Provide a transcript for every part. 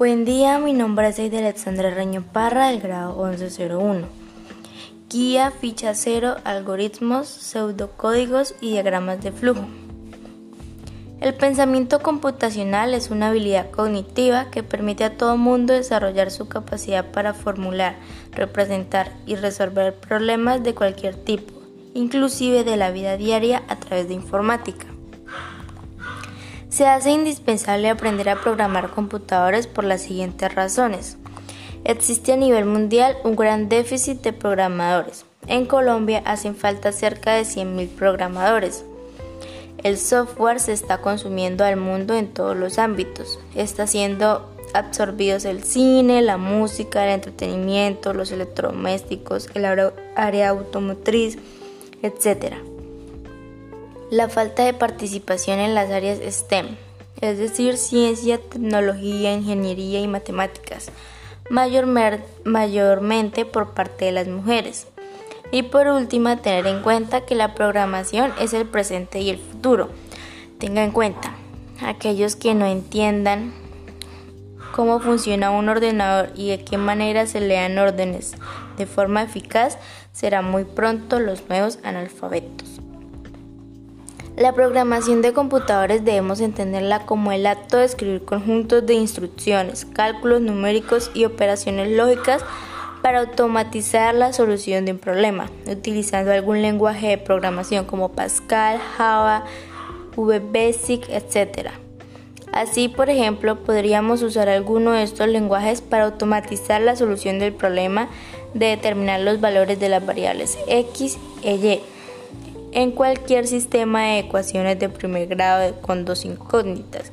Buen día, mi nombre es Aide Alexandra Reño Parra del grado 1101. Guía, ficha cero, algoritmos, pseudocódigos y diagramas de flujo. El pensamiento computacional es una habilidad cognitiva que permite a todo mundo desarrollar su capacidad para formular, representar y resolver problemas de cualquier tipo, inclusive de la vida diaria a través de informática. Se hace indispensable aprender a programar computadores por las siguientes razones. Existe a nivel mundial un gran déficit de programadores. En Colombia hacen falta cerca de 100.000 programadores. El software se está consumiendo al mundo en todos los ámbitos. Está siendo absorbidos el cine, la música, el entretenimiento, los electrodomésticos, el área automotriz, etc la falta de participación en las áreas STEM, es decir, ciencia, tecnología, ingeniería y matemáticas, mayormente por parte de las mujeres. Y por último, tener en cuenta que la programación es el presente y el futuro. Tenga en cuenta, aquellos que no entiendan cómo funciona un ordenador y de qué manera se lean órdenes de forma eficaz, serán muy pronto los nuevos analfabetos. La programación de computadores debemos entenderla como el acto de escribir conjuntos de instrucciones, cálculos numéricos y operaciones lógicas para automatizar la solución de un problema, utilizando algún lenguaje de programación como Pascal, Java, VBasic, etc. Así, por ejemplo, podríamos usar alguno de estos lenguajes para automatizar la solución del problema de determinar los valores de las variables x e y en cualquier sistema de ecuaciones de primer grado con dos incógnitas,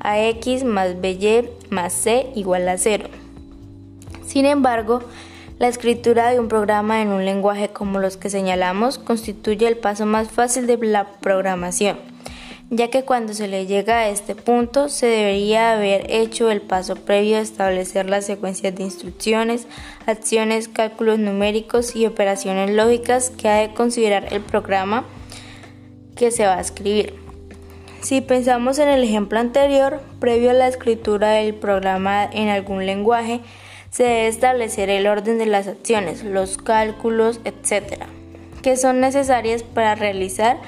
ax más by más c igual a 0. Sin embargo, la escritura de un programa en un lenguaje como los que señalamos constituye el paso más fácil de la programación ya que cuando se le llega a este punto se debería haber hecho el paso previo a establecer las secuencias de instrucciones, acciones, cálculos numéricos y operaciones lógicas que ha de considerar el programa que se va a escribir. Si pensamos en el ejemplo anterior, previo a la escritura del programa en algún lenguaje, se debe establecer el orden de las acciones, los cálculos, etc., que son necesarias para realizar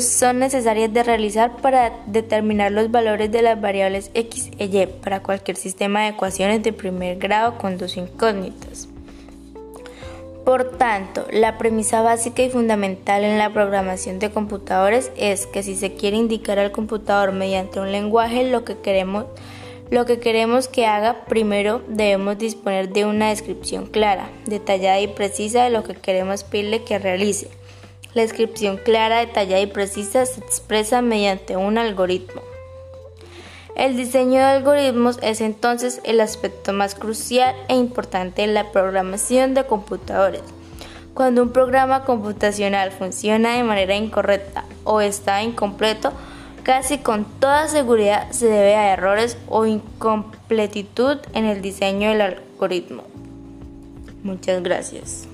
son necesarias de realizar para determinar los valores de las variables x e y para cualquier sistema de ecuaciones de primer grado con dos incógnitas. Por tanto, la premisa básica y fundamental en la programación de computadores es que si se quiere indicar al computador mediante un lenguaje lo que queremos, lo que queremos que haga, primero debemos disponer de una descripción clara, detallada y precisa de lo que queremos pedirle que realice. La descripción clara, detallada y precisa se expresa mediante un algoritmo. El diseño de algoritmos es entonces el aspecto más crucial e importante en la programación de computadores. Cuando un programa computacional funciona de manera incorrecta o está incompleto, casi con toda seguridad se debe a errores o incompletitud en el diseño del algoritmo. Muchas gracias.